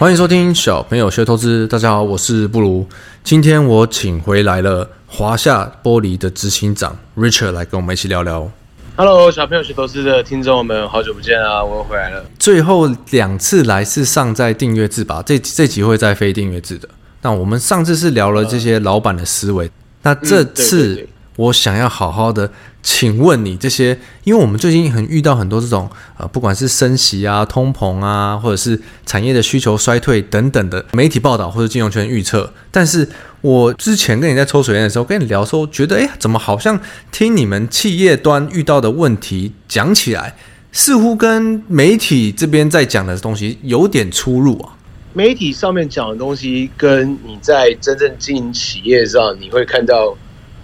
欢迎收听小朋友学投资。大家好，我是布鲁。今天我请回来了华夏玻璃的执行长 Richard 来跟我们一起聊聊。Hello，小朋友学投资的听众们，好久不见啊！我又回来了。最后两次来是上在订阅制吧？这这集会在非订阅制的。那我们上次是聊了这些老板的思维，呃、那这次、我想要好好的请问你这些，因为我们最近很遇到很多这种呃，不管是升息啊、通膨啊，或者是产业的需求衰退等等的媒体报道或者金融圈预测。但是我之前跟你在抽水烟的时候跟你聊说，觉得哎，怎么好像听你们企业端遇到的问题讲起来，似乎跟媒体这边在讲的东西有点出入啊？媒体上面讲的东西跟你在真正经营企业上，你会看到。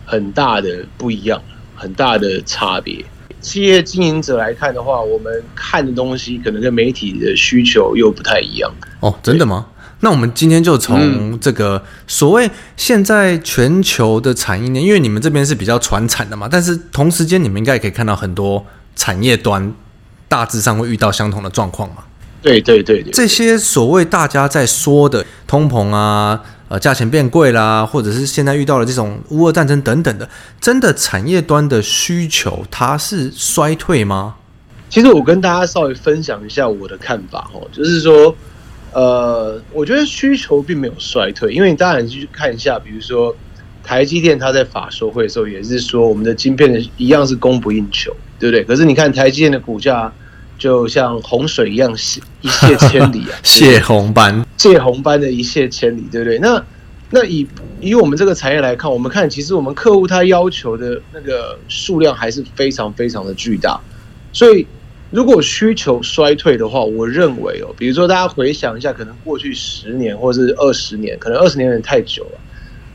很大的不一样，很大的差别。企业经营者来看的话，我们看的东西可能跟媒体的需求又不太一样。哦，真的吗？那我们今天就从这个所谓现在全球的产业链，因为你们这边是比较传产的嘛，但是同时间你们应该也可以看到很多产业端大致上会遇到相同的状况嘛。对对对对，这些所谓大家在说的通膨啊。呃，价钱变贵啦，或者是现在遇到了这种乌俄战争等等的，真的产业端的需求它是衰退吗？其实我跟大家稍微分享一下我的看法哦，就是说，呃，我觉得需求并没有衰退，因为你当然去看一下，比如说台积电它在法说会的时候也是说，我们的晶片的一样是供不应求，对不对？可是你看台积电的股价。就像洪水一样，一泻千里啊！泄洪般，泄洪般的一泻千里，对不对？那那以以我们这个产业来看，我们看其实我们客户他要求的那个数量还是非常非常的巨大。所以如果需求衰退的话，我认为哦，比如说大家回想一下，可能过去十年或是二十年，可能二十年有点太久了。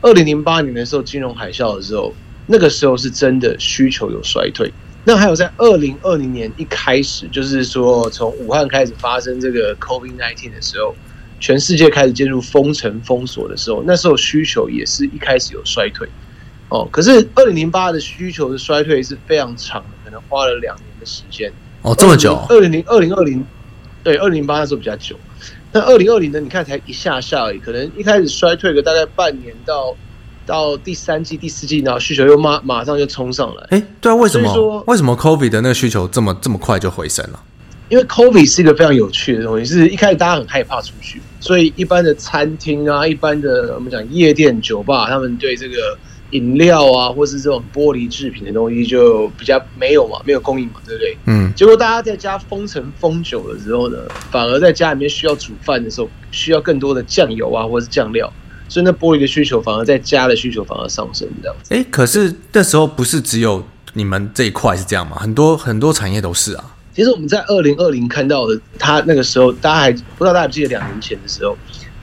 二零零八年的时候，金融海啸的时候，那个时候是真的需求有衰退。那还有在二零二零年一开始，就是说从武汉开始发生这个 COVID-19 的时候，全世界开始进入封城封锁的时候，那时候需求也是一开始有衰退。哦，可是二零零八的需求的衰退是非常长的，可能花了两年的时间。哦，这么久？二零零二零二零，对，二零零八那时候比较久。那二零二零呢？你看才一下下而已，可能一开始衰退个大概半年到。到第三季、第四季，然后需求又马马上就冲上来。哎，对啊，为什么？说为什么 COVID 的那个需求这么这么快就回升了？因为 COVID 是一个非常有趣的东西，是一开始大家很害怕出去，所以一般的餐厅啊、一般的我们讲夜店、酒吧，他们对这个饮料啊，或是这种玻璃制品的东西就比较没有嘛，没有供应嘛，对不对？嗯。结果大家在家封城封久了之后呢，反而在家里面需要煮饭的时候，需要更多的酱油啊，或是酱料。所以那玻璃的需求反而在家的需求反而上升，这样子。哎，可是那时候不是只有你们这一块是这样吗？很多很多产业都是啊。其实我们在二零二零看到的，他那个时候大家还不知道，大家记得两年前的时候，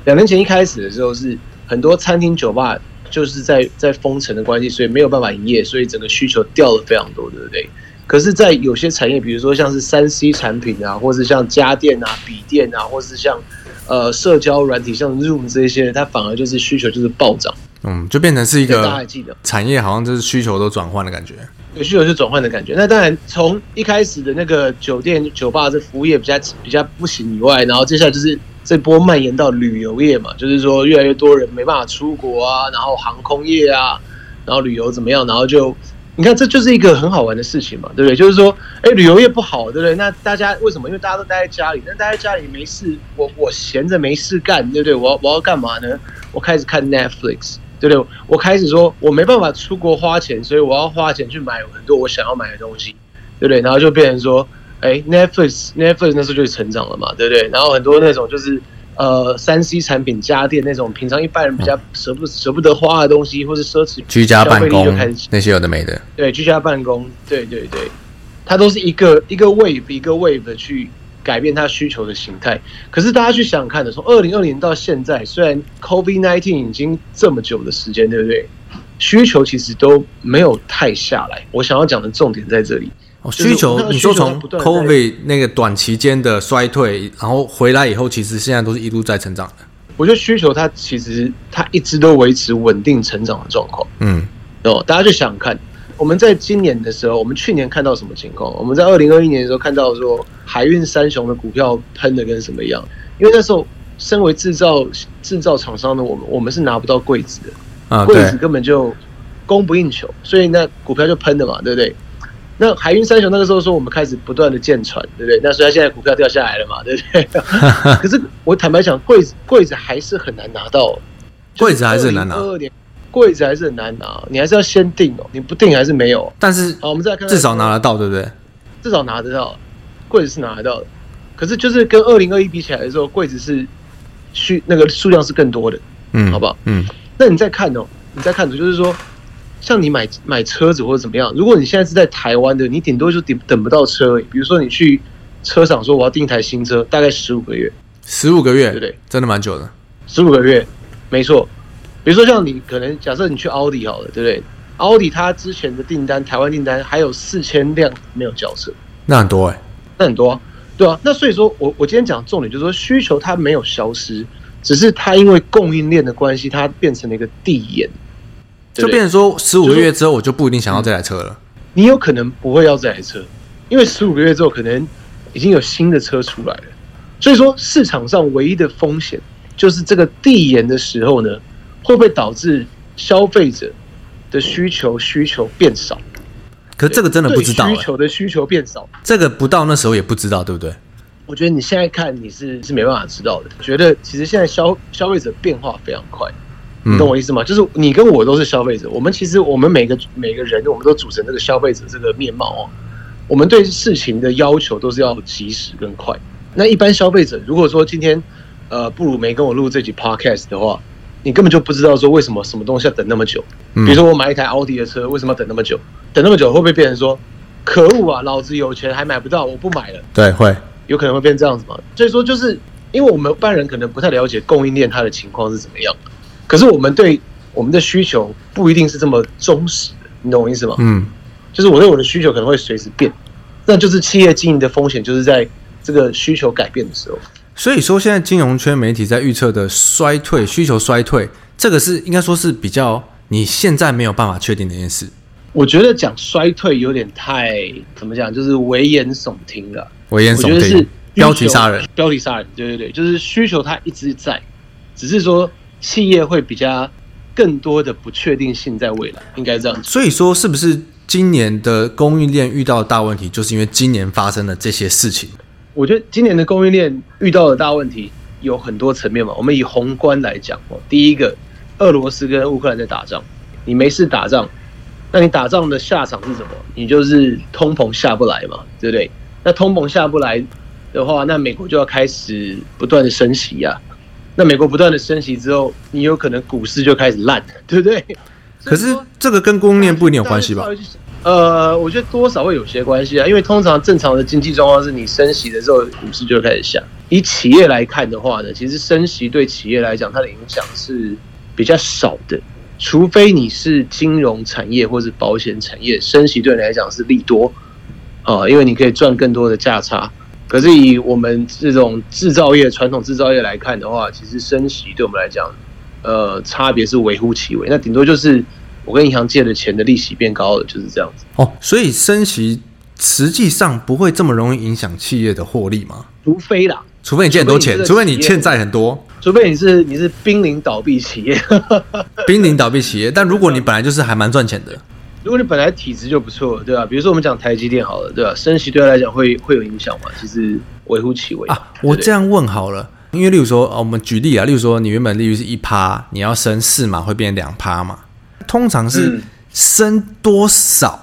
两年前一开始的时候是很多餐厅酒吧就是在在封城的关系，所以没有办法营业，所以整个需求掉了非常多，对不对？可是，在有些产业，比如说像是三 C 产品啊，或是像家电啊、笔电啊，或是像。呃，社交软体像 Zoom 这些，它反而就是需求就是暴涨，嗯，就变成是一个大家还记得产业，好像就是需求都转换的感觉，有需求就转换的感觉。那当然，从一开始的那个酒店、酒吧这服务业比较比较不行以外，然后接下来就是这波蔓延到旅游业嘛，就是说越来越多人没办法出国啊，然后航空业啊，然后旅游怎么样，然后就。你看，这就是一个很好玩的事情嘛，对不对？就是说，哎，旅游业不好，对不对？那大家为什么？因为大家都待在家里，那待在家里没事，我我闲着没事干，对不对？我要我要干嘛呢？我开始看 Netflix，对不对？我开始说我没办法出国花钱，所以我要花钱去买很多我想要买的东西，对不对？然后就变成说，哎，Netflix Netflix 那时候就成长了嘛，对不对？然后很多那种就是。呃，三 C 产品、家电那种平常一般人比较舍不舍不得花的东西，或是奢侈品、居家办公那些有的没的。对，居家办公，对对对，它都是一个一个 wave 一个 wave 的去改变它需求的形态。可是大家去想想看的，从二零二零到现在，虽然 COVID nineteen 已经这么久的时间，对不对？需求其实都没有太下来。我想要讲的重点在这里。哦，需求，你说从 COVID 那个短期间的衰退，然后回来以后，其实现在都是一路在成长的。我觉得需求它其实它一直都维持稳定成长的状况。嗯，哦，大家就想看，我们在今年的时候，我们去年看到什么情况？我们在二零二一年的时候看到说海运三雄的股票喷的跟什么一样？因为那时候身为制造制造厂商的我们，我们是拿不到柜子的啊，柜子根本就供不应求，所以那股票就喷了嘛，对不对？那海运三雄那个时候说我们开始不断的建船，对不对？那所以它现在股票掉下来了嘛，对不对？可是我坦白讲，柜子柜子还是很难拿到，柜子还是很难拿。柜子还是很难拿，你还是要先定哦，你不定还是没有。但是，好，我们再看，至少拿得到，对不对？至少拿得到，柜子是拿得到的。可是，就是跟二零二一比起来的时候，柜子是需那个数量是更多的，嗯，好不好？嗯。那你再看哦，你再看，就是说，像你买买车子或者怎么样，如果你现在是在台湾的，你顶多就等等不到车。比如说，你去车厂说我要订一台新车，大概十五个月，十五个月，对不对？真的蛮久的，十五个月，没错。比如说，像你可能假设你去奥迪好了，对不对？奥迪它之前的订单，台湾订单还有四千辆没有交车，那很多哎、欸，那很多、啊，对啊。那所以说我我今天讲重点就是说，需求它没有消失，只是它因为供应链的关系，它变成了一个递延，就变成说十五个月之后，我就不一定想要这台车了。你有可能不会要这台车，因为十五个月之后可能已经有新的车出来了。所以说市场上唯一的风险就是这个递延的时候呢。会不会导致消费者的需求需求变少？可这个真的不知道、欸。需求的需求变少，这个不到那时候也不知道，对不对？我觉得你现在看你是是没办法知道的。觉得其实现在消消费者变化非常快，你懂我意思吗？嗯、就是你跟我都是消费者，我们其实我们每个每个人，我们都组成这个消费者这个面貌哦。我们对事情的要求都是要及时跟快。那一般消费者如果说今天呃不如没跟我录这集 podcast 的话。你根本就不知道说为什么什么东西要等那么久，比如说我买一台奥迪的车，为什么要等那么久？等那么久会不会变成说，可恶啊，老子有钱还买不到，我不买了？对，会有可能会变这样子嘛？所以说就是因为我们一般人可能不太了解供应链它的情况是怎么样，可是我们对我们的需求不一定是这么忠实的，你懂我意思吗？嗯，就是我对我的需求可能会随时变，那就是企业经营的风险，就是在这个需求改变的时候。所以说，现在金融圈媒体在预测的衰退、需求衰退，这个是应该说是比较你现在没有办法确定的一件事。我觉得讲衰退有点太怎么讲，就是危言耸听了。危言耸听，是标题杀人，标题杀人。对对对，就是需求它一直在，只是说企业会比较更多的不确定性在未来，应该这样子。所以说，是不是今年的供应链遇到的大问题，就是因为今年发生了这些事情？我觉得今年的供应链遇到的大问题有很多层面嘛。我们以宏观来讲哦，第一个，俄罗斯跟乌克兰在打仗，你没事打仗，那你打仗的下场是什么？你就是通膨下不来嘛，对不对？那通膨下不来的话，那美国就要开始不断的升息呀。那美国不断的升息之后，你有可能股市就开始烂，对不对？可是这个跟供应链不一定有关系吧？呃，我觉得多少会有些关系啊，因为通常正常的经济状况是你升息的时候，股市就开始下。以企业来看的话呢，其实升息对企业来讲，它的影响是比较少的，除非你是金融产业或是保险产业，升息对你来讲是利多啊，因为你可以赚更多的价差。可是以我们这种制造业、传统制造业来看的话，其实升息对我们来讲，呃，差别是微乎其微，那顶多就是。我跟银行借的钱的利息变高了，就是这样子哦。所以升息实际上不会这么容易影响企业的获利吗？除非啦，除非你借很多钱，除非你欠债很多，除非你是你是濒临倒闭企业，濒临倒闭企业。但如果你本来就是还蛮赚钱的，如果你本来体质就不错，对吧？比如说我们讲台积电好了，对吧？升息对他来讲会会有影响吗？其实微乎其微啊。我这样问好了，因为例如说，我们举例啊，例如说你原本利率是一趴，你要升四码会变两趴嘛？通常是升多少？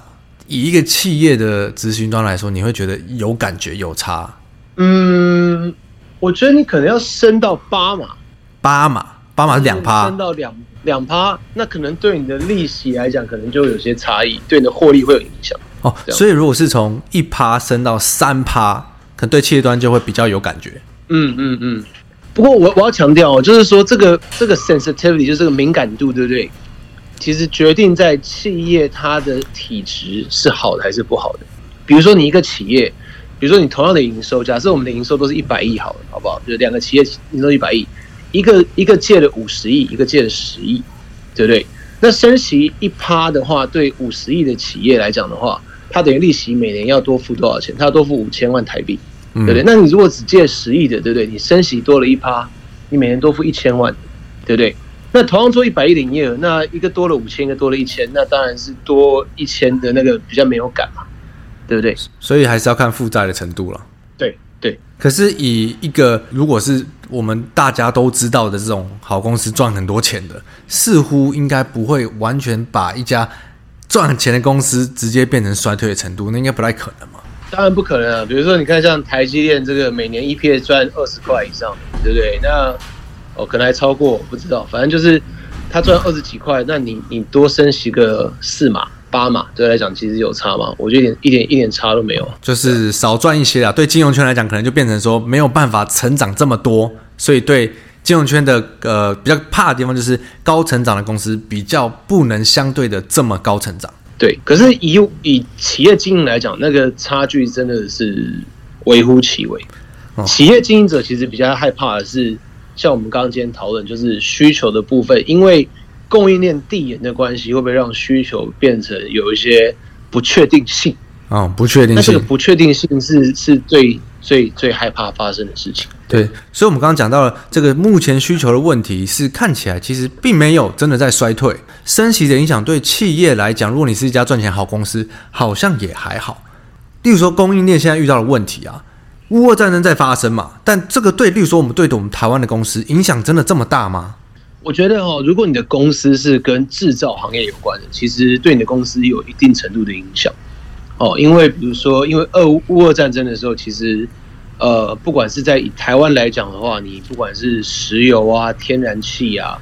以一个企业的执行端来说，你会觉得有感觉有差？嗯，我觉得你可能要升到八码，八码，八码是两趴，升到两两趴，那可能对你的利息来讲，可能就有些差异，对你的获利会有影响。哦，所以如果是从一趴升到三趴，可能对企业端就会比较有感觉。嗯嗯嗯。不过我我要强调哦，就是说这个这个 sensitivity 就是这个敏感度，对不对？其实决定在企业它的体质是好的还是不好的。比如说你一个企业，比如说你同样的营收，假设我们的营收都是一百亿好了，好不好？就是两个企业营收一百亿，一个一个借了五十亿，一个借了十亿，对不对？那升息一趴的话，对五十亿的企业来讲的话，它等于利息每年要多付多少钱？它要多付五千万台币，对不对？那你如果只借十亿的，对不对？你升息多了一趴，你每年多付一千万，对不对？那同样做一百亿的营业额，那一个多了五千，一个多了一千，那当然是多一千的那个比较没有感嘛，对不对？所以还是要看负债的程度了。对对。可是以一个如果是我们大家都知道的这种好公司赚很多钱的，似乎应该不会完全把一家赚钱的公司直接变成衰退的程度，那应该不太可能嘛？当然不可能啊！比如说，你看像台积电这个每年 EPS 赚二十块以上，对不对？那哦，可能还超过，不知道。反正就是他赚二十几块，那你你多升息个四码八嘛，对来讲其实有差嘛？我觉得一点一点一点差都没有，就是少赚一些啊。对金融圈来讲，可能就变成说没有办法成长这么多，所以对金融圈的呃比较怕的地方就是高成长的公司比较不能相对的这么高成长。对，可是以以企业经营来讲，那个差距真的是微乎其微。企业经营者其实比较害怕的是，像我们刚刚今天讨论，就是需求的部分，因为供应链递延的关系，会不会让需求变成有一些不确定性？啊，不确定性。那这个不确定性是是最最最害怕发生的事情。对，所以，我们刚刚讲到了这个目前需求的问题，是看起来其实并没有真的在衰退。升息的影响对企业来讲，如果你是一家赚钱好公司，好像也还好。例如说，供应链现在遇到的问题啊，乌俄战争在发生嘛，但这个对，例如说我们对我们台湾的公司影响真的这么大吗？我觉得哦，如果你的公司是跟制造行业有关的，其实对你的公司有一定程度的影响哦，因为比如说，因为俄乌俄战争的时候，其实。呃，不管是在以台湾来讲的话，你不管是石油啊、天然气啊，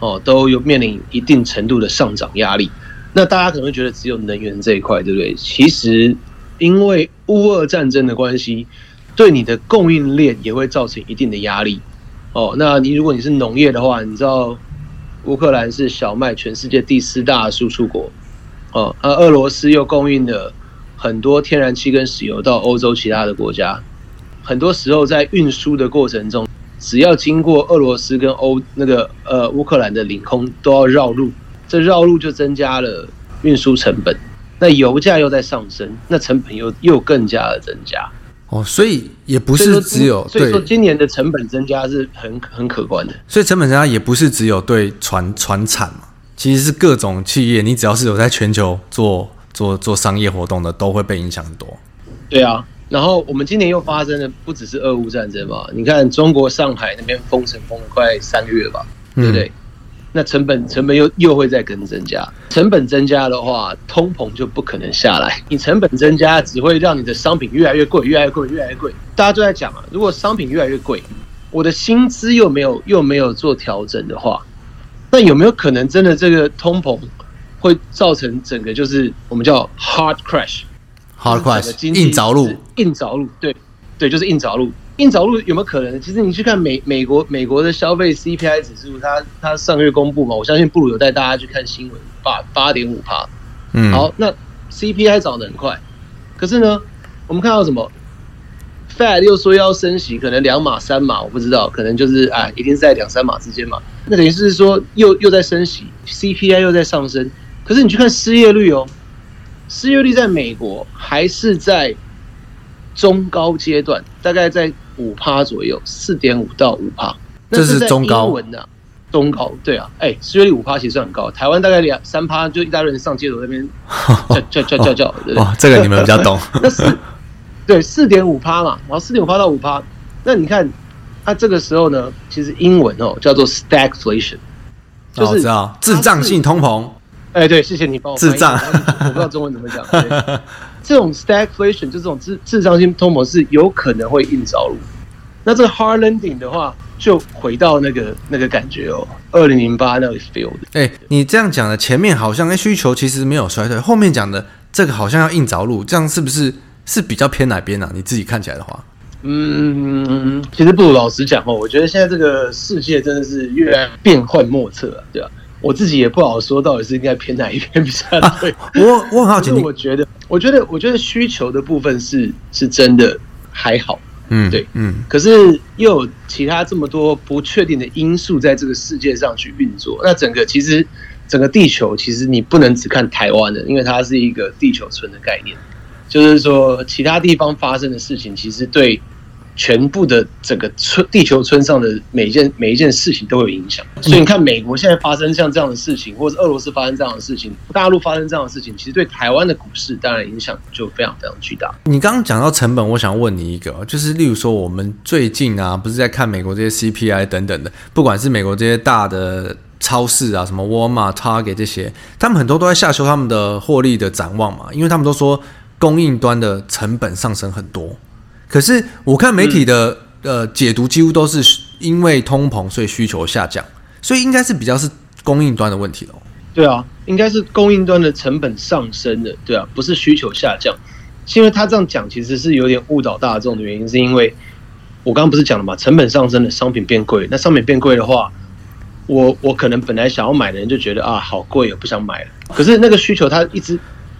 哦，都有面临一定程度的上涨压力。那大家可能会觉得只有能源这一块，对不对？其实因为乌俄战争的关系，对你的供应链也会造成一定的压力。哦，那你如果你是农业的话，你知道乌克兰是小麦全世界第四大输出国，哦，而俄罗斯又供应了很多天然气跟石油到欧洲其他的国家。很多时候在运输的过程中，只要经过俄罗斯跟欧那个呃乌克兰的领空，都要绕路，这绕路就增加了运输成本。那油价又在上升，那成本又又更加的增加。哦，所以也不是只有，所以说今年的成本增加是很很可观的。所以成本增加也不是只有对船船产嘛，其实是各种企业，你只要是有在全球做做做商业活动的，都会被影响很多。对啊。然后我们今年又发生了不只是俄乌战争嘛？你看中国上海那边封城封了快三个月吧，对不对？那成本成本又又会再跟增加，成本增加的话，通膨就不可能下来。你成本增加只会让你的商品越来越贵，越来越贵，越来越贵。大家都在讲啊，如果商品越来越贵，我的薪资又没有又没有做调整的话，那有没有可能真的这个通膨会造成整个就是我们叫 hard crash？hard crash，硬着陆，硬着陆，对，对，就是硬着陆。硬着陆有没有可能？其实你去看美美国美国的消费 CPI 指数，它它上个月公布嘛，我相信布鲁有带大家去看新闻，八八点五帕。嗯，好，那 CPI 涨得很快，可是呢，我们看到什么？Fed 又说要升息，可能两码三码，我不知道，可能就是啊，一定是在两三码之间嘛。那等于是说又又在升息，CPI 又在上升，可是你去看失业率哦。失业率在美国还是在中高阶段，大概在五趴左右，四点五到五趴。这是中高文的，中高对啊，哎、欸，失业率五趴其实很高。台湾大概两三趴，就一大堆人上街头那边叫叫叫叫叫，对哇，这个你们比较懂。那是对四点五趴嘛，然后四点五趴到五趴，那你看，它这个时候呢，其实英文哦叫做 stagflation，就是、哦、知道滞胀性通膨。哎，对，谢谢你帮我智障。我不知道中文怎么讲。这种 stagflation 就这种智智商性通膨是有可能会硬着陆。那这个 hard landing 的话，就回到那个那个感觉哦，二零零八那个 feel 的。哎，你这样讲的前面好像哎需求其实没有衰退，后面讲的这个好像要硬着陆，这样是不是是比较偏哪边啊？你自己看起来的话，嗯，其实不如老实讲哦，我觉得现在这个世界真的是越来越变幻莫测啊，对吧？我自己也不好说，到底是应该偏哪一边比较对。啊、我我很好奇，我觉得，我觉得，我觉得需求的部分是是真的还好，嗯，对，嗯。可是又有其他这么多不确定的因素在这个世界上去运作，那整个其实整个地球其实你不能只看台湾的，因为它是一个地球村的概念，就是说其他地方发生的事情，其实对全部的整个村地球村上的每一件每一件事情都有影响。所以你看，美国现在发生像这样的事情，或者是俄罗斯发生这样的事情，大陆发生这样的事情，其实对台湾的股市当然影响就非常非常巨大。你刚刚讲到成本，我想问你一个，就是例如说我们最近啊，不是在看美国这些 CPI 等等的，不管是美国这些大的超市啊，什么沃尔玛、Target 这些，他们很多都在下修他们的获利的展望嘛，因为他们都说供应端的成本上升很多。可是我看媒体的、嗯、呃解读，几乎都是因为通膨，所以需求下降，所以应该是比较是供应端的问题喽。对啊，应该是供应端的成本上升的，对啊，不是需求下降。是因为他这样讲，其实是有点误导大众的原因，是因为我刚刚不是讲了嘛，成本上升的商品变贵，那商品变贵的话，我我可能本来想要买的人就觉得啊好贵，我不想买了。可是那个需求它一直。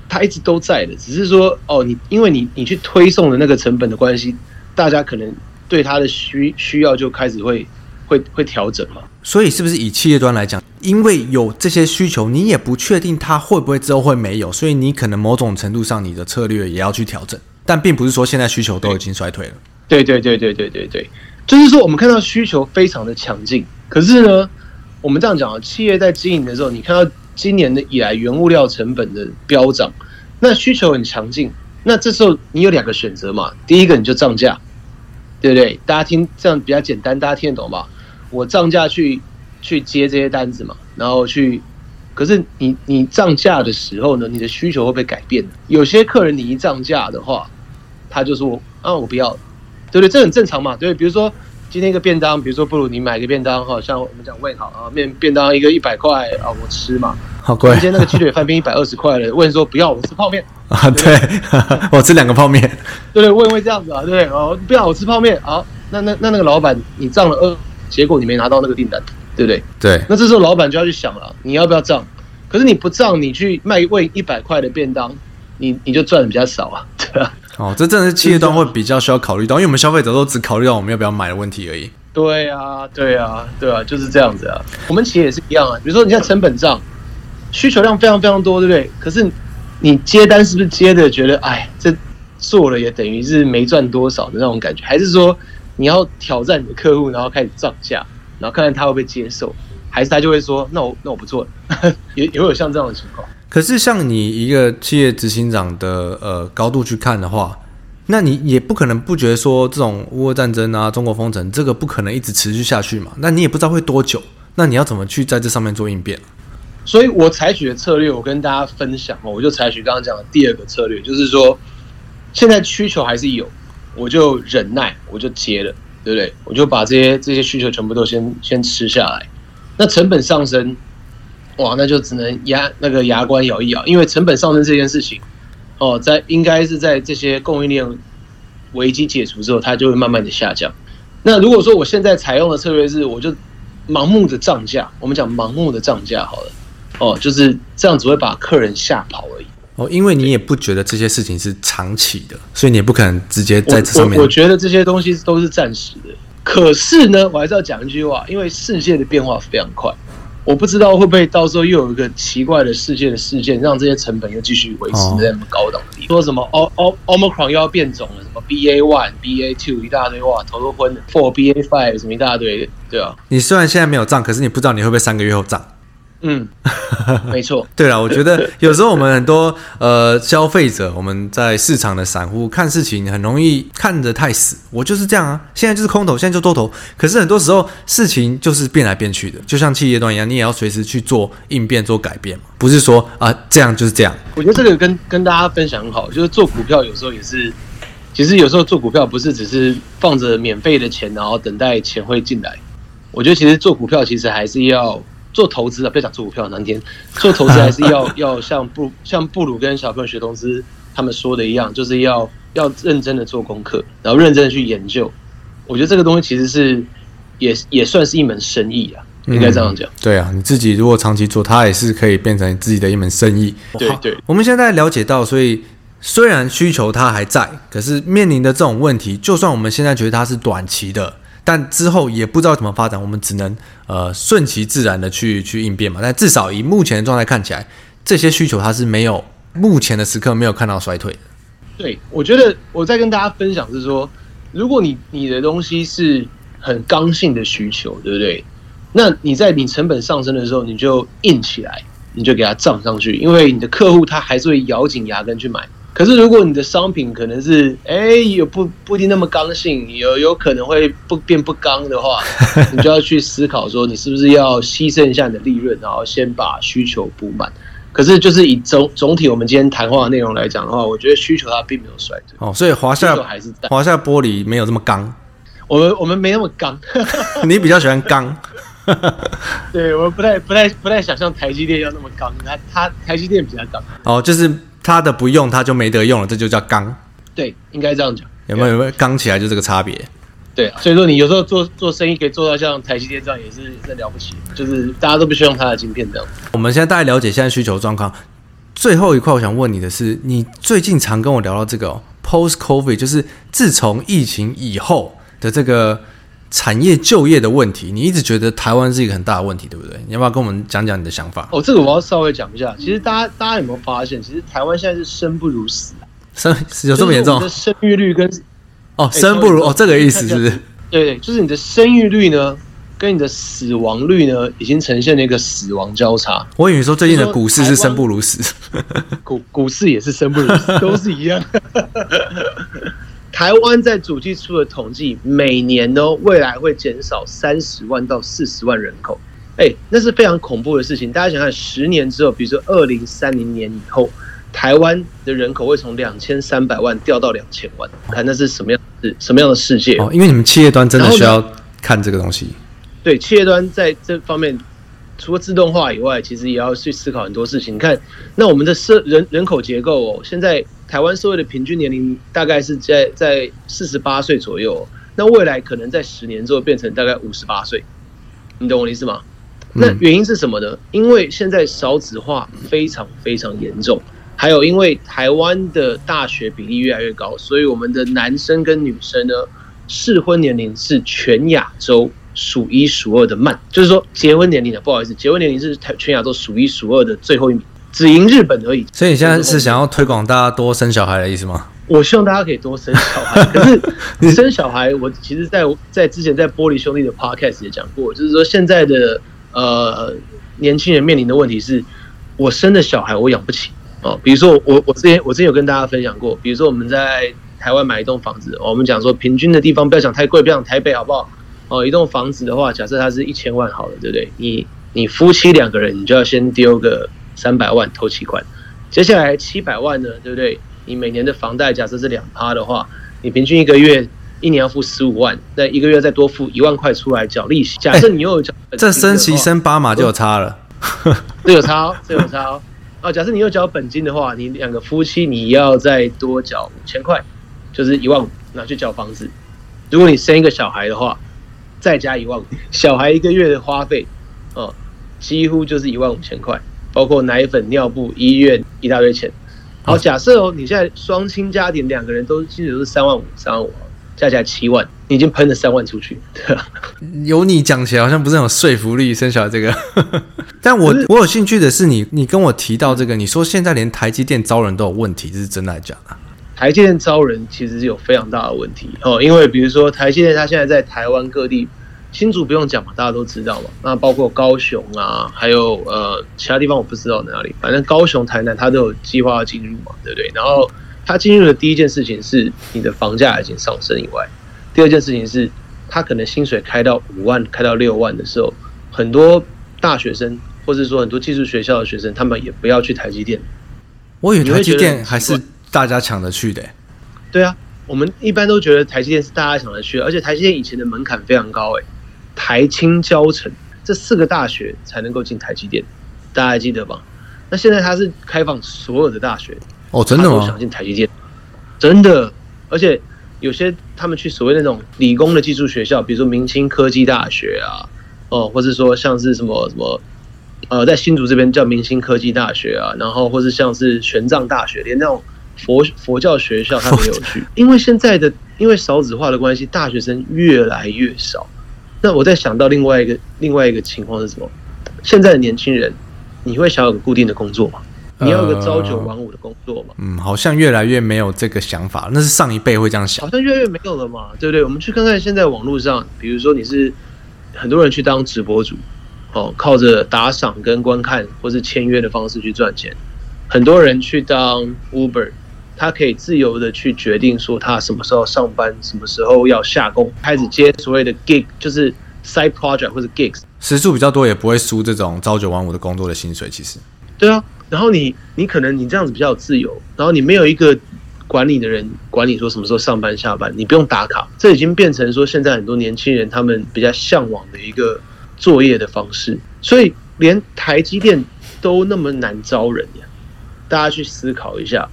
它一直都在的，只是说哦，你因为你你去推送的那个成本的关系，大家可能对它的需需要就开始会会会调整嘛。所以是不是以企业端来讲，因为有这些需求，你也不确定它会不会之后会没有，所以你可能某种程度上你的策略也要去调整。但并不是说现在需求都已经衰退了。对对对对对对对，就是说我们看到需求非常的强劲，可是呢，我们这样讲啊，企业在经营的时候，你看到。今年的以来，原物料成本的飙涨，那需求很强劲，那这时候你有两个选择嘛？第一个你就涨价，对不对？大家听这样比较简单，大家听得懂吧？我涨价去去接这些单子嘛，然后去，可是你你涨价的时候呢，你的需求会被改变。有些客人你一涨价的话，他就说啊，我不要，对不对？这很正常嘛，对,不对，比如说。今天一个便当，比如说不如你买个便当哈，像我们讲问好啊，面便当一个一百块啊，我吃嘛，好贵。今天那个鸡腿饭变一百二十块了，问说不要，我吃泡面 啊，对，我吃两个泡面，对对，问会这样子啊，对哦，不要我吃泡面，啊，那那那那个老板你涨了二，结果你没拿到那个订单，对不对？对，那这时候老板就要去想了，你要不要涨？可是你不涨，你去卖问一百块的便当，你你就赚的比较少啊，对吧？哦，这真的是企业端会比较需要考虑到，因为我们消费者都只考虑到我们要不要买的问题而已。对啊，对啊，对啊，就是这样子啊。我们企业也是一样啊。比如说，你看成本上，需求量非常非常多，对不对？可是你接单是不是接的觉得，哎，这做了也等于是没赚多少的那种感觉？还是说你要挑战你的客户，然后开始涨价，然后看看他会不会接受？还是他就会说，那我那我不做了？也也会有像这样的情况。可是，像你一个企业执行长的呃高度去看的话，那你也不可能不觉得说这种乌俄战争啊、中国封城这个不可能一直持续下去嘛？那你也不知道会多久，那你要怎么去在这上面做应变？所以我采取的策略，我跟大家分享哦，我就采取刚刚讲的第二个策略，就是说现在需求还是有，我就忍耐，我就接了，对不对？我就把这些这些需求全部都先先吃下来，那成本上升。哇，那就只能牙那个牙关咬一咬，因为成本上升这件事情，哦，在应该是在这些供应链危机解除之后，它就会慢慢的下降。那如果说我现在采用的策略是，我就盲目的涨价，我们讲盲目的涨价好了，哦，就是这样只会把客人吓跑而已。哦，因为你也不觉得这些事情是长期的，所以你也不可能直接在这上面。我，觉得这些东西都是暂时的。可是呢，我还是要讲一句话，因为世界的变化非常快。我不知道会不会到时候又有一个奇怪的世界的事件，让这些成本又继续维持在那么高档的地方。说什么 O O Omicron 又要变种了，什么 BA one、BA two 一大堆，哇，头都昏了。Four BA five 什么一大堆，对啊。你虽然现在没有涨，可是你不知道你会不会三个月后涨。嗯，没错。对了，我觉得有时候我们很多呃消费者，我们在市场的散户看事情很容易看得太死。我就是这样啊，现在就是空头，现在就多头。可是很多时候事情就是变来变去的，就像企业端一样，你也要随时去做应变、做改变嘛。不是说啊这样就是这样。我觉得这个跟跟大家分享很好，就是做股票有时候也是，其实有时候做股票不是只是放着免费的钱，然后等待钱会进来。我觉得其实做股票其实还是要。做投资啊，不要讲做股票难听。做投资还是要 要像布像布鲁跟小朋友学投资他们说的一样，就是要要认真的做功课，然后认真的去研究。我觉得这个东西其实是也也算是一门生意啊，应该这样讲。嗯，对啊，你自己如果长期做，它也是可以变成自己的一门生意。对对，我们现在了解到，所以虽然需求它还在，可是面临的这种问题，就算我们现在觉得它是短期的。但之后也不知道怎么发展，我们只能呃顺其自然的去去应变嘛。但至少以目前的状态看起来，这些需求它是没有目前的时刻没有看到衰退的。对，我觉得我在跟大家分享是说，如果你你的东西是很刚性的需求，对不对？那你在你成本上升的时候，你就硬起来，你就给它涨上去，因为你的客户他还是会咬紧牙根去买。可是如果你的商品可能是哎有不不一定那么刚性，有有可能会不变不刚的话，你就要去思考说，你是不是要牺牲一下你的利润，然后先把需求补满。可是就是以总总体我们今天谈话的内容来讲的话，我觉得需求它并没有衰退哦，所以华夏还是在华夏玻璃没有这么刚。我们我们没那么刚，你比较喜欢刚。对，我不太不太不太想像台积电要那么刚，它它台积电比较刚。哦，就是它的不用它就没得用了，这就叫刚。对，应该这样讲。有没有有没有刚起来就这个差别？对，所以说你有时候做做生意可以做到像台积电这样，也是真了不起。就是大家都不希望它的晶片这样。我们现在大概了解现在需求状况。最后一块我想问你的是，你最近常跟我聊到这个、哦、post COVID，就是自从疫情以后的这个。产业就业的问题，你一直觉得台湾是一个很大的问题，对不对？你要不要跟我们讲讲你的想法？哦，这个我要稍微讲一下。其实大家大家有没有发现，其实台湾现在是生不如死，生有这么严重？你的生育率跟哦，生不如哦，这个意思是不是？对对，就是你的生育率呢，跟你的死亡率呢，已经呈现了一个死亡交叉。我以为说最近的股市是生不如死，股股市也是生不如死，都是一样。台湾在主计处的统计，每年呢，未来会减少三十万到四十万人口，哎、欸，那是非常恐怖的事情。大家想想，十年之后，比如说二零三零年以后，台湾的人口会从两千三百万掉到两千万，看那是什么样的什么样的世界？哦，因为你们企业端真的需要看这个东西。对，企业端在这方面，除了自动化以外，其实也要去思考很多事情。你看，那我们的社人人口结构哦，现在。台湾社会的平均年龄大概是在在四十八岁左右，那未来可能在十年之后变成大概五十八岁，你懂我的意思吗？那原因是什么呢？因为现在少子化非常非常严重，还有因为台湾的大学比例越来越高，所以我们的男生跟女生呢，适婚年龄是全亚洲数一数二的慢，就是说结婚年龄啊，不好意思，结婚年龄是台全亚洲数一数二的最后一名。只赢日本而已，所以你现在是想要推广大家多生小孩的意思吗？我希望大家可以多生小孩，可是 你生小孩，我其实在在之前在玻璃兄弟的 podcast 也讲过，就是说现在的呃年轻人面临的问题是，我生的小孩我养不起哦。比如说我我之前我之前有跟大家分享过，比如说我们在台湾买一栋房子，我们讲说平均的地方不要讲太贵，不要讲台北好不好？哦，一栋房子的话，假设它是一千万好了，对不对？你你夫妻两个人，你就要先丢个。三百万头期款，接下来七百万呢，对不对？你每年的房贷假设是两趴的话，你平均一个月一年要付十五万，那一个月再多付一万块出来缴利息。假设你又有缴、欸，这升息升八码就有差了，这有差哦，这有差哦。哦，假设你又缴本金的话，你两个夫妻你要再多缴五千块，就是一万五拿去缴房子。如果你生一个小孩的话，再加一万五，小孩一个月的花费，哦，几乎就是一万五千块。包括奶粉、尿布、医院一大堆钱。好，假设哦，你现在双亲家庭两个人都薪水都是三万五、三万五，加起来七万，你已经喷了三万出去。由你讲起来好像不是很有说服力，生小孩这个。但我我有兴趣的是你，你跟我提到这个，你说现在连台积电招人都有问题，这是真的还是假的？台积电招人其实是有非常大的问题哦，因为比如说台积电它现在在台湾各地。新竹不用讲嘛，大家都知道嘛。那包括高雄啊，还有呃其他地方我不知道哪里，反正高雄、台南它都有计划要进入嘛，对不对？然后它进入的第一件事情是你的房价已经上升以外，第二件事情是它可能薪水开到五万、开到六万的时候，很多大学生或者说很多技术学校的学生，他们也不要去台积电。我以为台积电还是大家抢着去的。对啊，我们一般都觉得台积电是大家抢着去，而且台积电以前的门槛非常高诶。台清交城这四个大学才能够进台积电，大家还记得吧？那现在它是开放所有的大学哦，真的吗？想进台积电，真的，而且有些他们去所谓那种理工的技术学校，比如说明清科技大学啊，哦，或是说像是什么什么，呃，在新竹这边叫明清科技大学啊，然后或是像是玄奘大学，连那种佛佛教学校他们也有去，因为现在的因为少子化的关系，大学生越来越少。那我在想到另外一个另外一个情况是什么？现在的年轻人，你会想有个固定的工作吗？你要有个朝九晚五的工作嘛？嗯，好像越来越没有这个想法，那是上一辈会这样想，好像越来越没有了嘛，对不对？我们去看看现在网络上，比如说你是很多人去当直播主，哦，靠着打赏跟观看或是签约的方式去赚钱，很多人去当 Uber，他可以自由的去决定说他什么时候上班，什么时候要下工，开始接所谓的 gig，就是 side project 或者 gigs，时数比较多，也不会输这种朝九晚五的工作的薪水，其实。对啊。然后你你可能你这样子比较自由，然后你没有一个管理的人管你说什么时候上班下班，你不用打卡，这已经变成说现在很多年轻人他们比较向往的一个作业的方式。所以连台积电都那么难招人呀，大家去思考一下。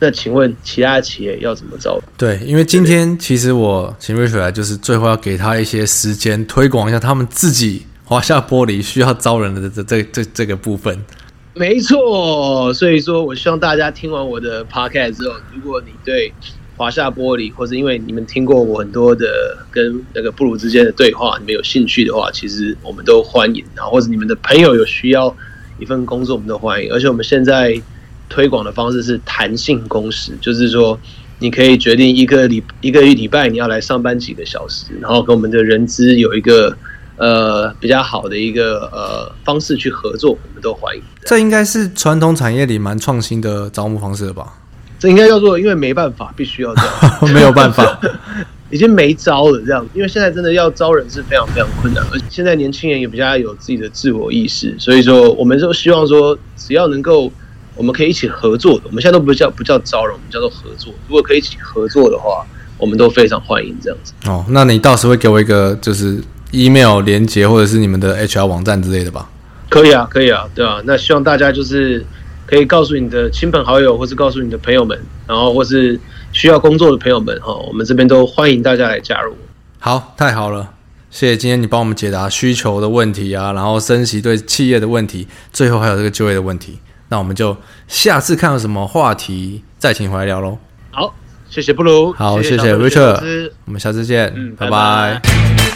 那请问其他企业要怎么招？对，因为今天其实我请 Richard 来，就是最后要给他一些时间推广一下他们自己华夏玻璃需要招人的这这这这个部分。没错，所以说我希望大家听完我的 podcast 之后，如果你对华夏玻璃，或者因为你们听过我很多的跟那个布鲁之间的对话，你们有兴趣的话，其实我们都欢迎啊，或者你们的朋友有需要一份工作，我们都欢迎。而且我们现在推广的方式是弹性工时，就是说你可以决定一个礼一个礼拜你要来上班几个小时，然后跟我们的人资有一个。呃，比较好的一个呃方式去合作，我们都欢迎。这应该是传统产业里蛮创新的招募方式了吧？这应该叫做，因为没办法，必须要这样，没有办法，已经没招了这样。因为现在真的要招人是非常非常困难，而且现在年轻人也比较有自己的自我意识，所以说我们就希望说，只要能够我们可以一起合作的，我们现在都不叫不叫招人，我们叫做合作。如果可以一起合作的话，我们都非常欢迎这样子。哦，那你到时会给我一个就是。email 连接或者是你们的 HR 网站之类的吧？可以啊，可以啊，对啊。那希望大家就是可以告诉你的亲朋好友，或是告诉你的朋友们，然后或是需要工作的朋友们哈，我们这边都欢迎大家来加入。好，太好了，谢谢今天你帮我们解答需求的问题啊，然后升息对企业的问题，最后还有这个就业的问题。那我们就下次看到什么话题再请回来聊喽。好，谢谢布鲁，好，谢谢，谢谢 Richard，我们下次见，嗯，拜拜。拜拜。